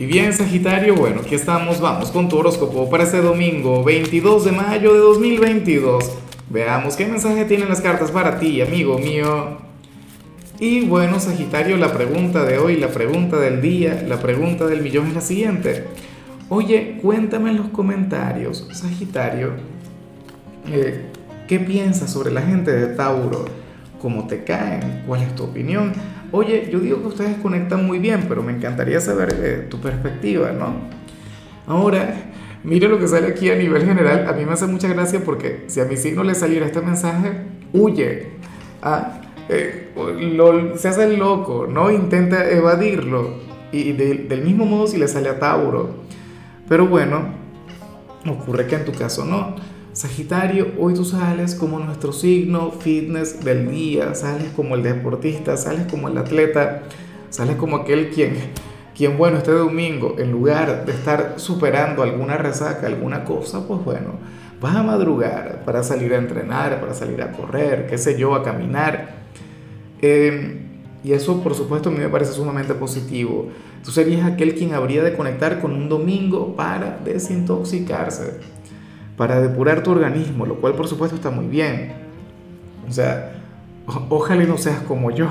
Y bien, Sagitario, bueno, aquí estamos, vamos con tu horóscopo para este domingo 22 de mayo de 2022. Veamos qué mensaje tienen las cartas para ti, amigo mío. Y bueno, Sagitario, la pregunta de hoy, la pregunta del día, la pregunta del millón es la siguiente. Oye, cuéntame en los comentarios, Sagitario, eh, ¿qué piensas sobre la gente de Tauro? ¿Cómo te caen? ¿Cuál es tu opinión? Oye, yo digo que ustedes conectan muy bien, pero me encantaría saber eh, tu perspectiva, ¿no? Ahora, mire lo que sale aquí a nivel general. A mí me hace mucha gracia porque si a mi signo le saliera este mensaje, huye. Ah, eh, se hace el loco, ¿no? Intenta evadirlo. Y del mismo modo si le sale a Tauro. Pero bueno, ocurre que en tu caso no. Sagitario, hoy tú sales como nuestro signo fitness del día, sales como el deportista, sales como el atleta, sales como aquel quien, quien bueno, este domingo, en lugar de estar superando alguna resaca, alguna cosa, pues bueno, vas a madrugar para salir a entrenar, para salir a correr, qué sé yo, a caminar. Eh, y eso, por supuesto, a mí me parece sumamente positivo. Tú serías aquel quien habría de conectar con un domingo para desintoxicarse, para depurar tu organismo, lo cual, por supuesto, está muy bien. O sea, ojalá no seas como yo,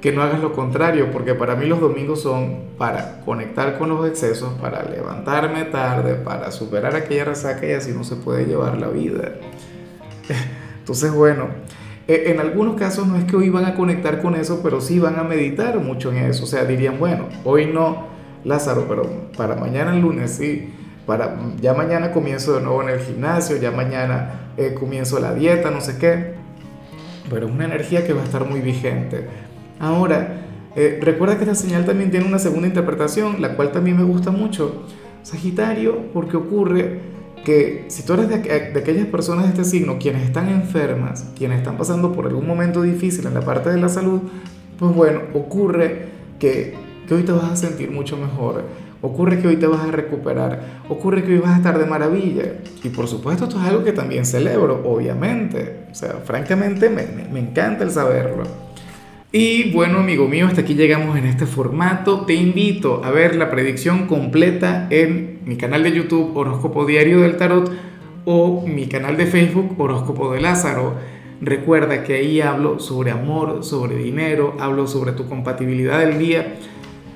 que no hagas lo contrario, porque para mí los domingos son para conectar con los excesos, para levantarme tarde, para superar aquella resaca y así no se puede llevar la vida. Entonces, bueno. Eh, en algunos casos no es que hoy van a conectar con eso, pero sí van a meditar mucho en eso. O sea, dirían, bueno, hoy no, Lázaro, pero para mañana el lunes sí. Para, ya mañana comienzo de nuevo en el gimnasio, ya mañana eh, comienzo la dieta, no sé qué. Pero es una energía que va a estar muy vigente. Ahora, eh, recuerda que esta señal también tiene una segunda interpretación, la cual también me gusta mucho. Sagitario, porque ocurre que si tú eres de, de, aquellas personas de este signo, quienes están enfermas, quienes están pasando por algún momento difícil en la parte de la salud, pues bueno, ocurre que, que hoy te vas a sentir mucho mejor, ocurre que hoy te vas a recuperar, ocurre que hoy vas a estar de maravilla. Y por supuesto esto es algo que también celebro, obviamente. O sea, francamente me, me, me encanta el saberlo. Y bueno, amigo mío, hasta aquí llegamos en este formato. Te invito a ver la predicción completa en mi canal de YouTube Horóscopo Diario del Tarot o mi canal de Facebook Horóscopo de Lázaro. Recuerda que ahí hablo sobre amor, sobre dinero, hablo sobre tu compatibilidad del día.